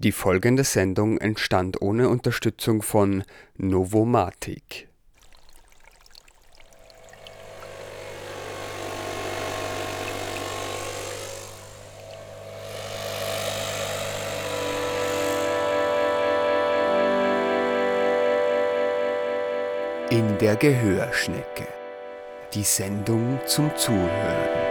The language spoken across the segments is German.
Die folgende Sendung entstand ohne Unterstützung von Novomatic. In der Gehörschnecke. Die Sendung zum Zuhören.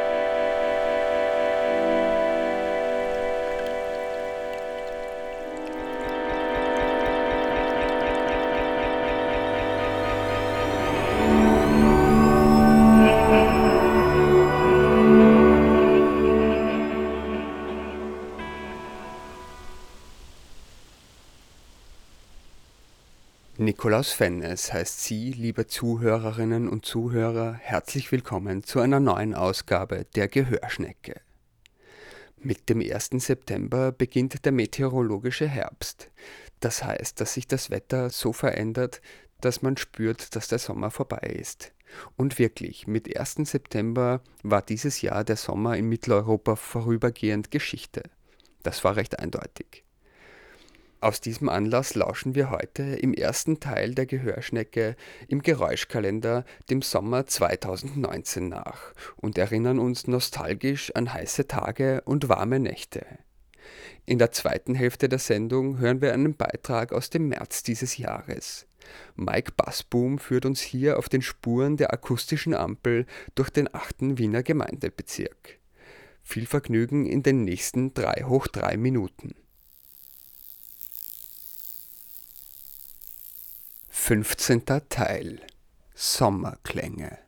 Nikolaus Fennes heißt Sie, liebe Zuhörerinnen und Zuhörer, herzlich willkommen zu einer neuen Ausgabe der Gehörschnecke. Mit dem 1. September beginnt der meteorologische Herbst. Das heißt, dass sich das Wetter so verändert, dass man spürt, dass der Sommer vorbei ist. Und wirklich, mit 1. September war dieses Jahr der Sommer in Mitteleuropa vorübergehend Geschichte. Das war recht eindeutig. Aus diesem Anlass lauschen wir heute im ersten Teil der Gehörschnecke im Geräuschkalender dem Sommer 2019 nach und erinnern uns nostalgisch an heiße Tage und warme Nächte. In der zweiten Hälfte der Sendung hören wir einen Beitrag aus dem März dieses Jahres. Mike Bassboom führt uns hier auf den Spuren der akustischen Ampel durch den achten Wiener Gemeindebezirk. Viel Vergnügen in den nächsten drei hoch drei Minuten. 15. Teil Sommerklänge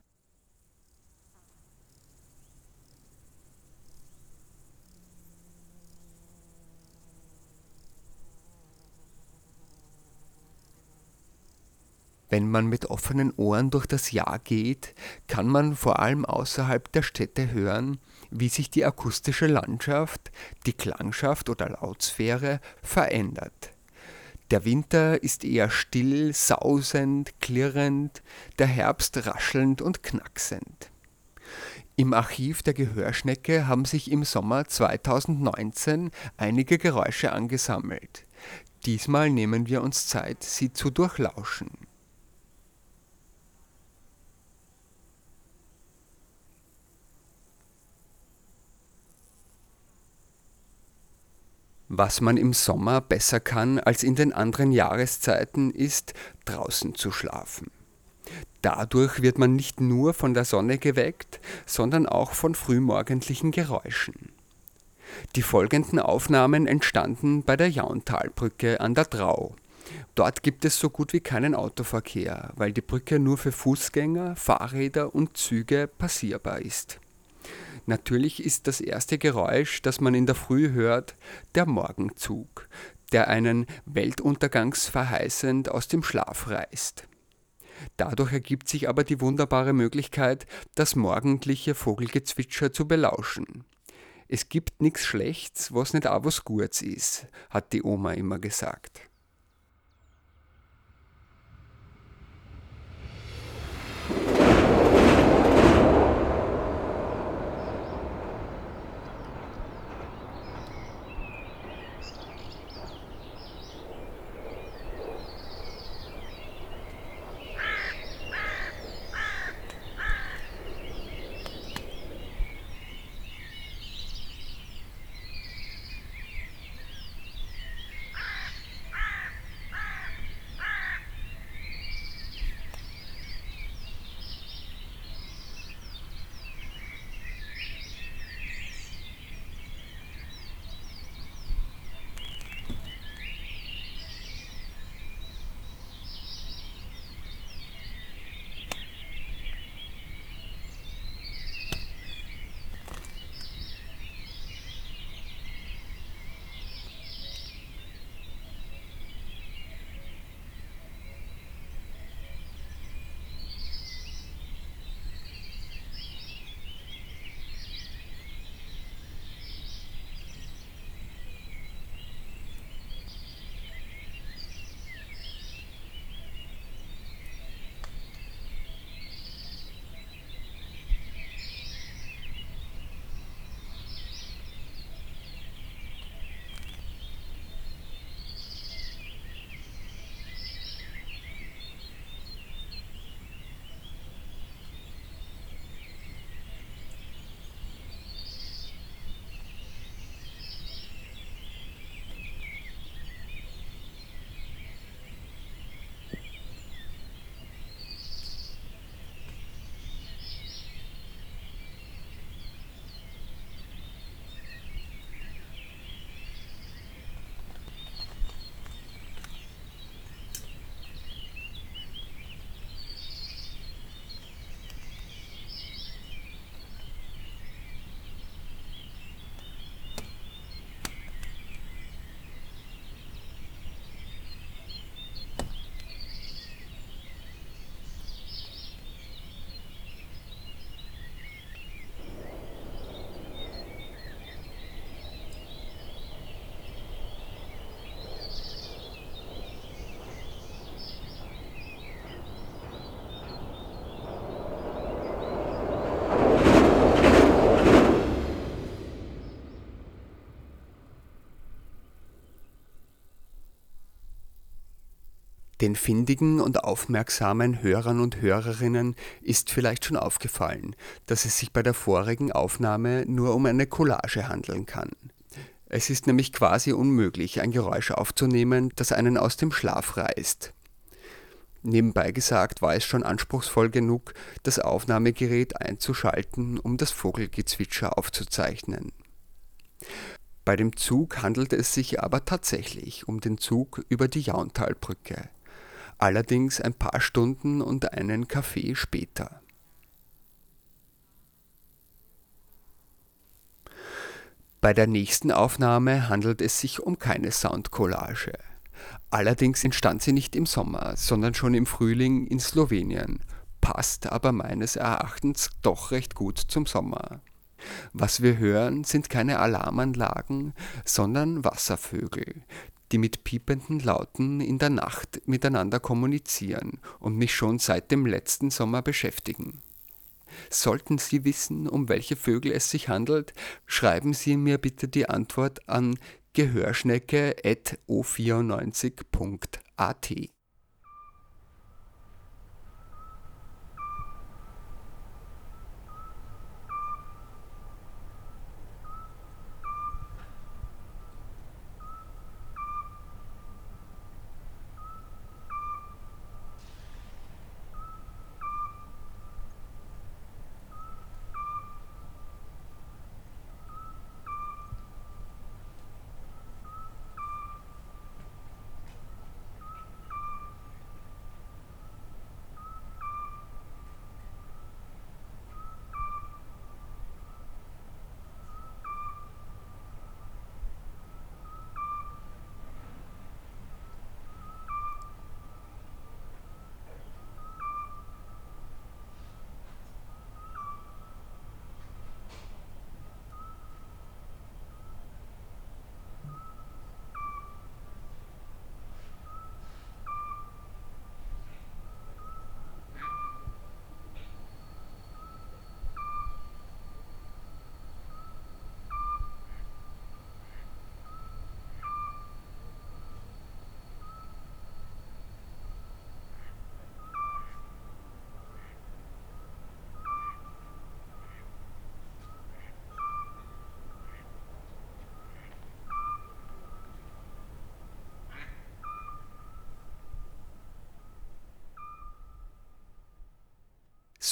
Wenn man mit offenen Ohren durch das Jahr geht, kann man vor allem außerhalb der Städte hören, wie sich die akustische Landschaft, die Klangschaft oder Lautsphäre verändert. Der Winter ist eher still, sausend, klirrend, der Herbst raschelnd und knacksend. Im Archiv der Gehörschnecke haben sich im Sommer 2019 einige Geräusche angesammelt. Diesmal nehmen wir uns Zeit, sie zu durchlauschen. Was man im Sommer besser kann als in den anderen Jahreszeiten ist, draußen zu schlafen. Dadurch wird man nicht nur von der Sonne geweckt, sondern auch von frühmorgendlichen Geräuschen. Die folgenden Aufnahmen entstanden bei der Jauntalbrücke an der Drau. Dort gibt es so gut wie keinen Autoverkehr, weil die Brücke nur für Fußgänger, Fahrräder und Züge passierbar ist. Natürlich ist das erste Geräusch, das man in der Früh hört, der Morgenzug, der einen weltuntergangsverheißend aus dem Schlaf reißt. Dadurch ergibt sich aber die wunderbare Möglichkeit, das morgendliche Vogelgezwitscher zu belauschen. Es gibt nichts Schlechts, was nicht auch was Gutes ist, hat die Oma immer gesagt. Den findigen und aufmerksamen Hörern und Hörerinnen ist vielleicht schon aufgefallen, dass es sich bei der vorigen Aufnahme nur um eine Collage handeln kann. Es ist nämlich quasi unmöglich, ein Geräusch aufzunehmen, das einen aus dem Schlaf reißt. Nebenbei gesagt war es schon anspruchsvoll genug, das Aufnahmegerät einzuschalten, um das Vogelgezwitscher aufzuzeichnen. Bei dem Zug handelte es sich aber tatsächlich um den Zug über die Jauntalbrücke, allerdings ein paar Stunden und einen Kaffee später. Bei der nächsten Aufnahme handelt es sich um keine Soundcollage. Allerdings entstand sie nicht im Sommer, sondern schon im Frühling in Slowenien, passt aber meines Erachtens doch recht gut zum Sommer. Was wir hören, sind keine Alarmanlagen, sondern Wasservögel, die mit piependen Lauten in der Nacht miteinander kommunizieren und mich schon seit dem letzten Sommer beschäftigen. Sollten Sie wissen, um welche Vögel es sich handelt, schreiben Sie mir bitte die Antwort an gehörschnecke.o94.at.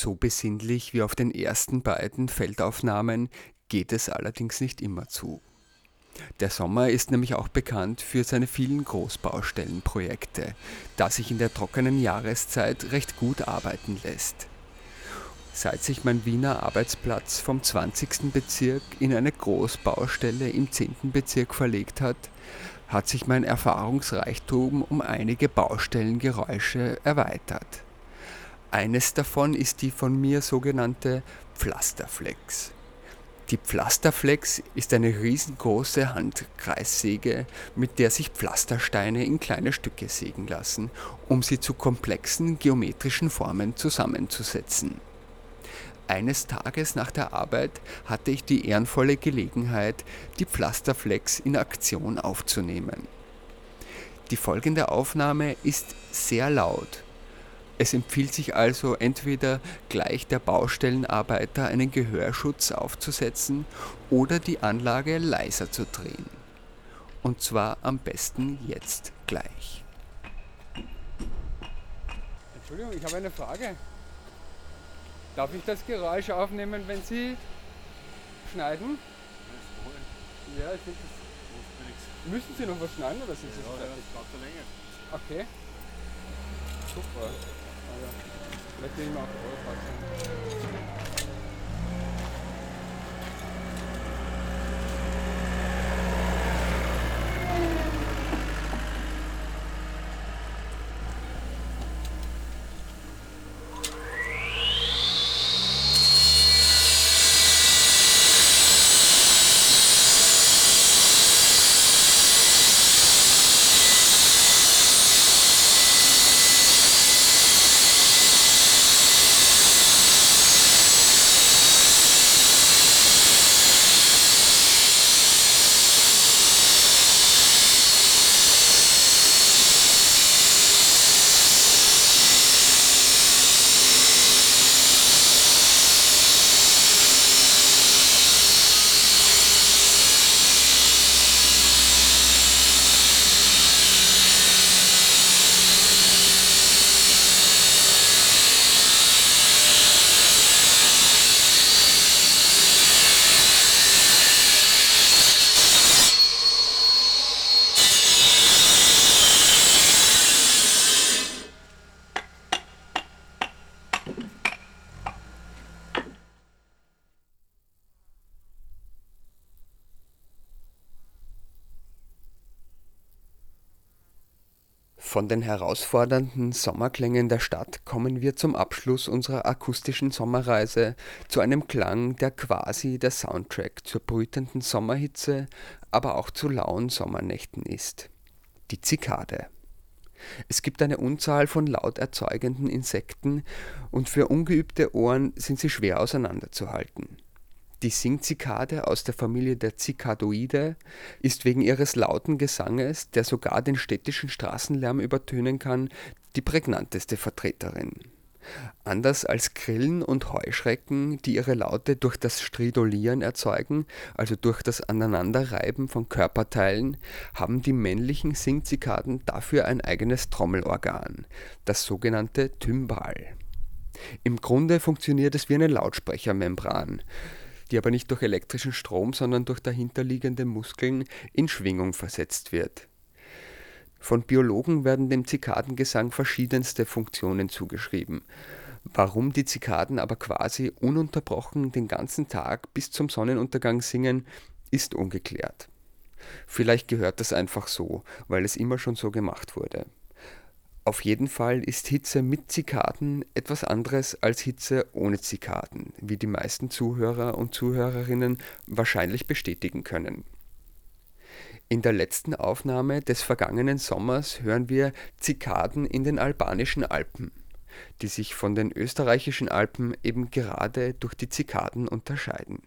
So besinnlich wie auf den ersten beiden Feldaufnahmen geht es allerdings nicht immer zu. Der Sommer ist nämlich auch bekannt für seine vielen Großbaustellenprojekte, da sich in der trockenen Jahreszeit recht gut arbeiten lässt. Seit sich mein Wiener Arbeitsplatz vom 20. Bezirk in eine Großbaustelle im 10. Bezirk verlegt hat, hat sich mein Erfahrungsreichtum um einige Baustellengeräusche erweitert. Eines davon ist die von mir sogenannte Pflasterflex. Die Pflasterflex ist eine riesengroße Handkreissäge, mit der sich Pflastersteine in kleine Stücke sägen lassen, um sie zu komplexen geometrischen Formen zusammenzusetzen. Eines Tages nach der Arbeit hatte ich die ehrenvolle Gelegenheit, die Pflasterflex in Aktion aufzunehmen. Die folgende Aufnahme ist sehr laut es empfiehlt sich also entweder gleich der Baustellenarbeiter einen Gehörschutz aufzusetzen oder die Anlage leiser zu drehen. Und zwar am besten jetzt gleich. Entschuldigung, ich habe eine Frage. Darf ich das Geräusch aufnehmen, wenn Sie schneiden? Ja, ich finde das. Müssen Sie noch was schneiden oder sind Sie ja, fertig? Ja, das länger. Okay. Super. Vielleicht nehmen wir auch Rollfahrt. Von den herausfordernden Sommerklängen der Stadt kommen wir zum Abschluss unserer akustischen Sommerreise zu einem Klang, der quasi der Soundtrack zur brütenden Sommerhitze, aber auch zu lauen Sommernächten ist. Die Zikade. Es gibt eine Unzahl von laut erzeugenden Insekten und für ungeübte Ohren sind sie schwer auseinanderzuhalten die Singzikade aus der Familie der Zikadoide ist wegen ihres lauten Gesanges, der sogar den städtischen Straßenlärm übertönen kann, die prägnanteste Vertreterin. Anders als Grillen und Heuschrecken, die ihre Laute durch das Stridolieren erzeugen, also durch das Aneinanderreiben von Körperteilen, haben die männlichen Singzikaden dafür ein eigenes Trommelorgan, das sogenannte Tymbal. Im Grunde funktioniert es wie eine Lautsprechermembran die aber nicht durch elektrischen Strom, sondern durch dahinterliegende Muskeln in Schwingung versetzt wird. Von Biologen werden dem Zikadengesang verschiedenste Funktionen zugeschrieben. Warum die Zikaden aber quasi ununterbrochen den ganzen Tag bis zum Sonnenuntergang singen, ist ungeklärt. Vielleicht gehört das einfach so, weil es immer schon so gemacht wurde. Auf jeden Fall ist Hitze mit Zikaden etwas anderes als Hitze ohne Zikaden, wie die meisten Zuhörer und Zuhörerinnen wahrscheinlich bestätigen können. In der letzten Aufnahme des vergangenen Sommers hören wir Zikaden in den albanischen Alpen, die sich von den österreichischen Alpen eben gerade durch die Zikaden unterscheiden.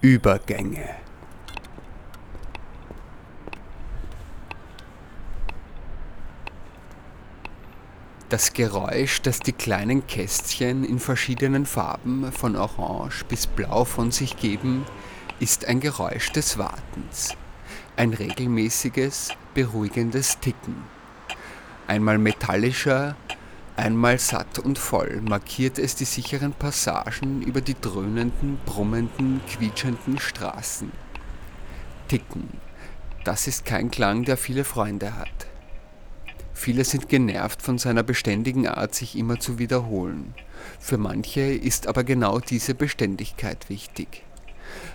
Übergänge. Das Geräusch, das die kleinen Kästchen in verschiedenen Farben von Orange bis Blau von sich geben, ist ein Geräusch des Wartens. Ein regelmäßiges, beruhigendes Ticken. Einmal metallischer, einmal satt und voll markiert es die sicheren Passagen über die dröhnenden, brummenden, quietschenden Straßen. Ticken, das ist kein Klang, der viele Freunde hat. Viele sind genervt von seiner beständigen Art, sich immer zu wiederholen. Für manche ist aber genau diese Beständigkeit wichtig.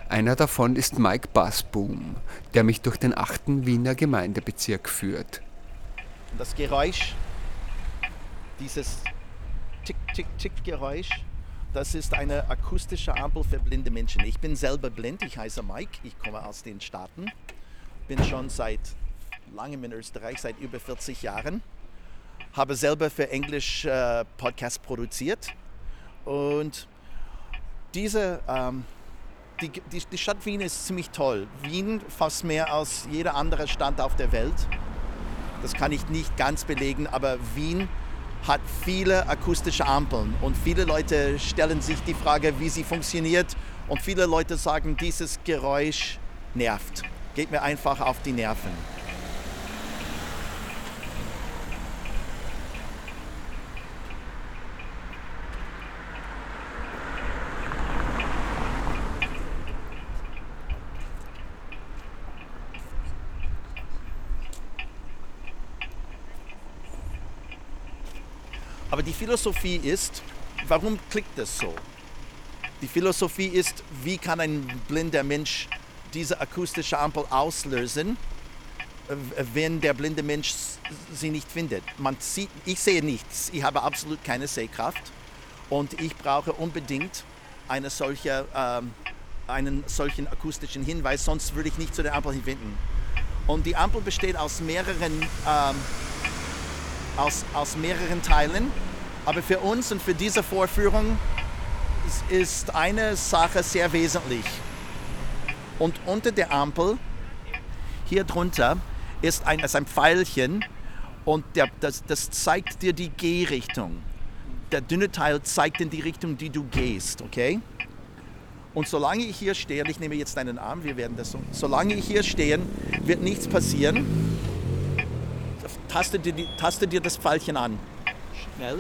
Einer davon ist Mike Bassboom, der mich durch den achten Wiener Gemeindebezirk führt. Das Geräusch, dieses Tick-Tick-Tick-Geräusch, das ist eine akustische Ampel für blinde Menschen. Ich bin selber blind, ich heiße Mike, ich komme aus den Staaten, bin schon seit langem in Österreich, seit über 40 Jahren. Habe selber für Englisch äh, Podcast produziert. Und diese, ähm, die, die, die Stadt Wien ist ziemlich toll. Wien fast mehr als jeder andere Stadt auf der Welt. Das kann ich nicht ganz belegen, aber Wien hat viele akustische Ampeln und viele Leute stellen sich die Frage, wie sie funktioniert und viele Leute sagen, dieses Geräusch nervt. Geht mir einfach auf die Nerven. Philosophie ist, warum klickt es so? Die Philosophie ist, wie kann ein blinder Mensch diese akustische Ampel auslösen, wenn der blinde Mensch sie nicht findet. Man sieht, ich sehe nichts, ich habe absolut keine Sehkraft und ich brauche unbedingt eine solche, ähm, einen solchen akustischen Hinweis, sonst würde ich nicht zu der Ampel finden. Und die Ampel besteht aus mehreren ähm, aus, aus mehreren Teilen. Aber für uns und für diese Vorführung ist eine Sache sehr wesentlich. Und unter der Ampel, hier drunter, ist ein, ist ein Pfeilchen und der, das, das zeigt dir die Gehrichtung. Der dünne Teil zeigt in die Richtung, die du gehst, okay? Und solange ich hier stehe, ich nehme jetzt deinen Arm, wir werden das so, solange ich hier stehe, wird nichts passieren taste dir, taste dir das Pfeilchen an. Schnell.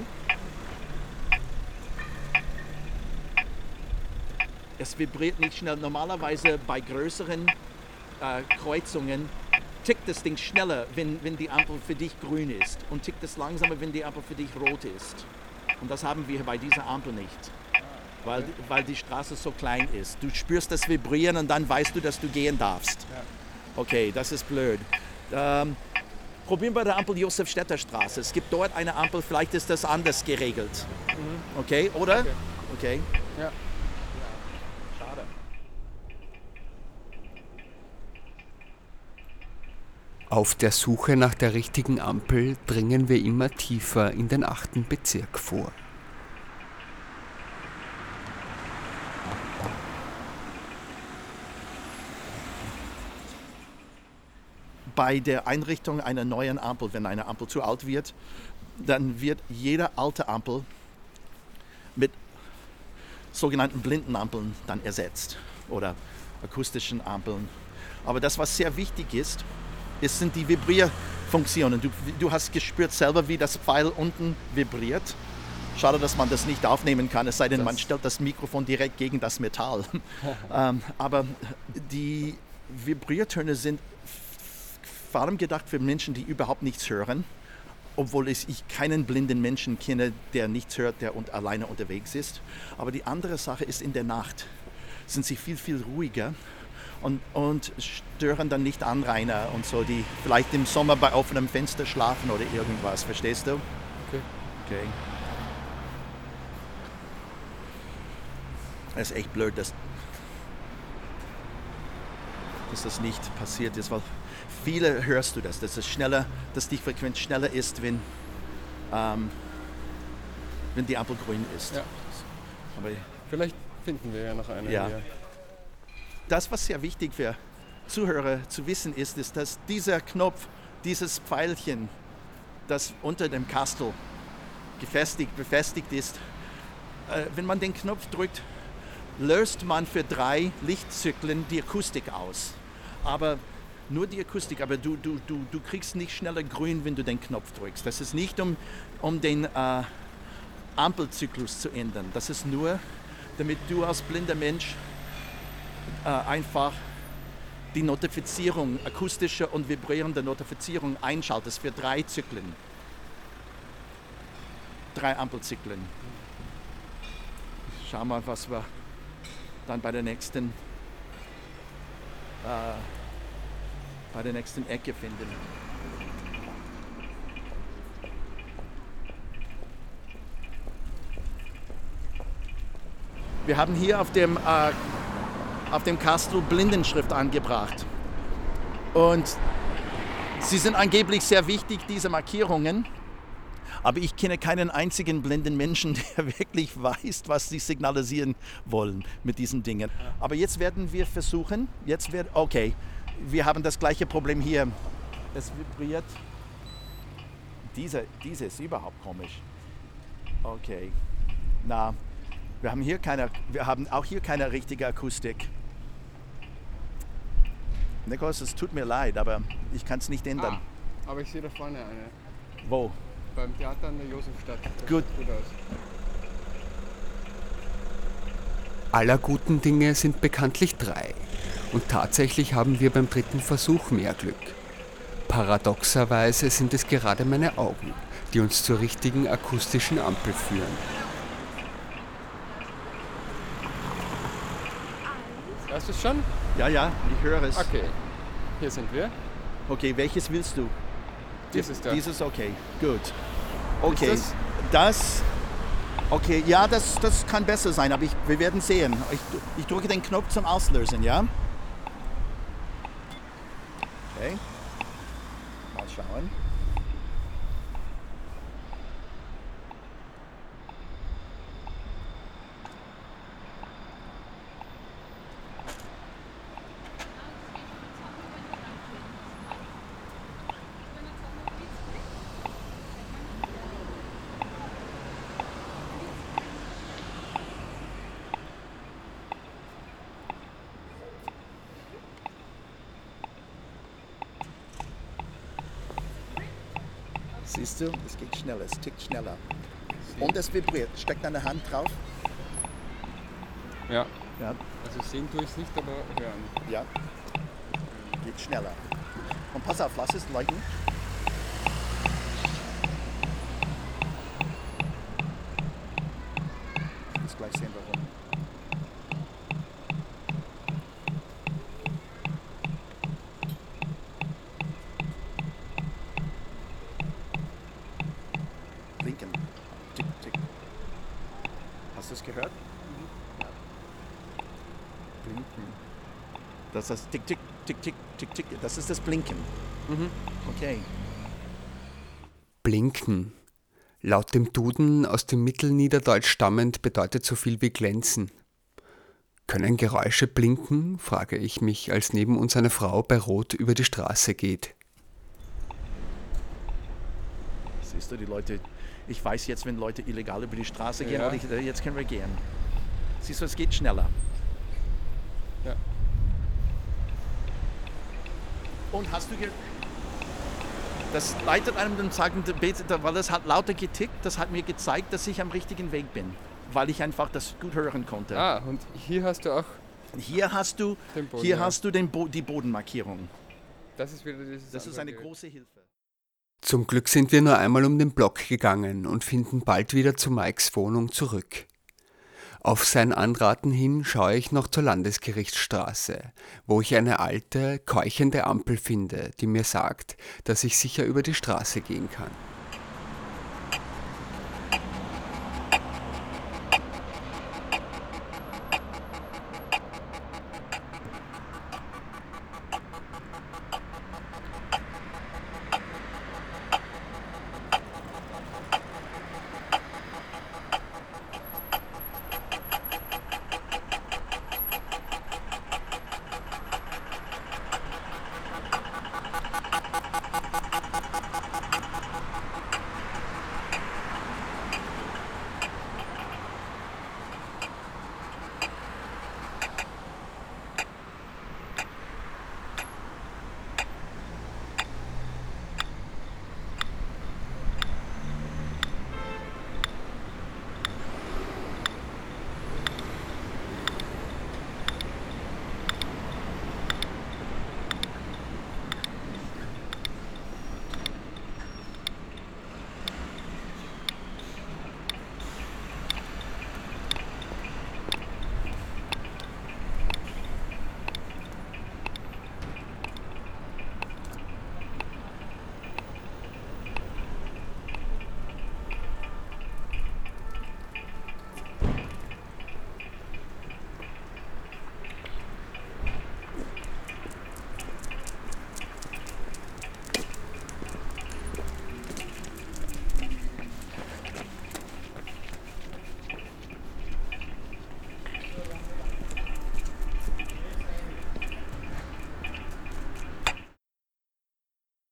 Es vibriert nicht schnell. Normalerweise bei größeren äh, Kreuzungen tickt das Ding schneller, wenn, wenn die Ampel für dich grün ist und tickt es langsamer, wenn die Ampel für dich rot ist. Und das haben wir bei dieser Ampel nicht, weil, weil die Straße so klein ist. Du spürst das Vibrieren und dann weißt du, dass du gehen darfst. Okay, das ist blöd. Ähm, Probieren wir die Ampel Josef-Städter Straße. Es gibt dort eine Ampel, vielleicht ist das anders geregelt. Mhm. Okay, oder? Okay. okay. Ja. Schade. Auf der Suche nach der richtigen Ampel dringen wir immer tiefer in den achten Bezirk vor. bei der Einrichtung einer neuen Ampel, wenn eine Ampel zu alt wird, dann wird jede alte Ampel mit sogenannten Blindenampeln dann ersetzt oder akustischen Ampeln. Aber das, was sehr wichtig ist, ist sind die Vibrierfunktionen. Du, du hast gespürt selber, wie das Pfeil unten vibriert. Schade, dass man das nicht aufnehmen kann, es sei denn, das man stellt das Mikrofon direkt gegen das Metall. ähm, aber die Vibriertöne sind vor allem gedacht für Menschen, die überhaupt nichts hören, obwohl ich keinen blinden Menschen kenne, der nichts hört, der und alleine unterwegs ist. Aber die andere Sache ist, in der Nacht sind sie viel, viel ruhiger und, und stören dann nicht Anrainer und so, die vielleicht im Sommer bei offenem Fenster schlafen oder irgendwas. Verstehst du? Okay. Okay. Es ist echt blöd, dass, dass das nicht passiert ist, weil viele hörst du das, dass es schneller, dass die Frequenz schneller ist, wenn, ähm, wenn die Ampel grün ist. Ja. Aber Vielleicht finden wir ja noch eine. Ja. Hier. Das, was sehr wichtig für Zuhörer zu wissen ist, ist, dass dieser Knopf, dieses Pfeilchen, das unter dem Kastel gefestigt, befestigt ist, äh, wenn man den Knopf drückt, löst man für drei Lichtzyklen die Akustik aus. Aber nur die Akustik, aber du, du, du, du kriegst nicht schneller grün, wenn du den Knopf drückst. Das ist nicht, um, um den äh, Ampelzyklus zu ändern. Das ist nur, damit du als blinder Mensch äh, einfach die Notifizierung, akustische und vibrierende Notifizierung einschaltest für drei Zyklen. Drei Ampelzyklen. Schau mal, was wir dann bei der nächsten äh, bei der nächsten Ecke finden. Wir haben hier auf dem, äh, auf dem Kastel Blindenschrift angebracht. Und sie sind angeblich sehr wichtig, diese Markierungen. Aber ich kenne keinen einzigen blinden Menschen, der wirklich weiß, was sie signalisieren wollen mit diesen Dingen. Aber jetzt werden wir versuchen, jetzt wird, okay, wir haben das gleiche Problem hier. Es vibriert. Diese, diese ist überhaupt komisch. Okay. Na, wir haben hier keine, wir haben auch hier keine richtige Akustik. Nikos, es tut mir leid, aber ich kann es nicht ändern. Ah, aber ich sehe da vorne eine. Wo? Beim Theater an der Josefstadt. Das Gut. sieht Gut aus. Aller guten Dinge sind bekanntlich drei. Und tatsächlich haben wir beim dritten Versuch mehr Glück. Paradoxerweise sind es gerade meine Augen, die uns zur richtigen akustischen Ampel führen. Hörst du es schon? Ja, ja, ich höre es. Okay. Hier sind wir. Okay, welches willst du? Dieses da. Dieses, okay, gut. Okay, das? das, okay, ja, das, das kann besser sein, aber ich, wir werden sehen. Ich, ich drücke den Knopf zum Auslösen, ja? Okay, mal schauen. Siehst du, es geht schneller, es tickt schneller. Und es vibriert. Steck deine Hand drauf. Ja. Ja, Also sehen tue ich es nicht, aber hören. ja. Geht schneller. Und pass auf, lass es leuchten. Das ist das Tick, Tick, Tick, Tick, Tick, Tick. Das ist das Blinken. Okay. Blinken. Laut dem Duden aus dem Mittelniederdeutsch stammend bedeutet so viel wie glänzen. Können Geräusche blinken? frage ich mich, als neben uns eine Frau bei Rot über die Straße geht. Siehst du, die Leute, ich weiß jetzt, wenn Leute illegal über die Straße gehen, Ja. ich, äh, jetzt können wir gehen. Siehst du, es geht schneller. Und hast du ge Das leitet einem dann sagen, weil das hat lauter getickt, das hat mir gezeigt, dass ich am richtigen Weg bin. Weil ich einfach das gut hören konnte. Ah, und hier hast du auch, Hier hast du, Den Boden, hier ja. hast du den Bo die Bodenmarkierung. das ist wieder dieses Das ist eine große Hilfe. Zum Glück sind wir nur einmal um den Block gegangen und finden bald wieder zu Mikes Wohnung zurück. Auf sein Anraten hin schaue ich noch zur Landesgerichtsstraße, wo ich eine alte, keuchende Ampel finde, die mir sagt, dass ich sicher über die Straße gehen kann.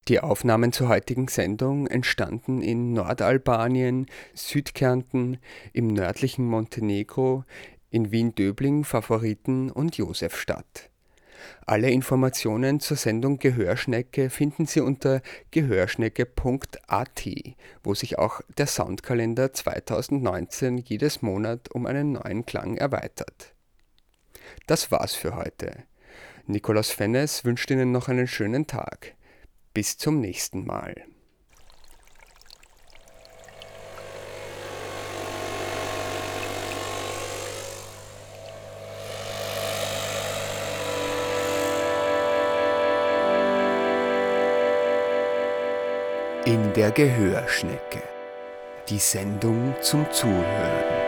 Die Aufnahmen zur heutigen Sendung entstanden in Nordalbanien, Südkärnten, im nördlichen Montenegro, in Wien-Döbling, Favoriten und Josefstadt. Alle Informationen zur Sendung Gehörschnecke finden Sie unter gehörschnecke.at, wo sich auch der Soundkalender 2019 jedes Monat um einen neuen Klang erweitert. Das war's für heute. Nikolaus Fennes wünscht Ihnen noch einen schönen Tag. Bis zum nächsten Mal. In der Gehörschnecke. Die Sendung zum Zuhören.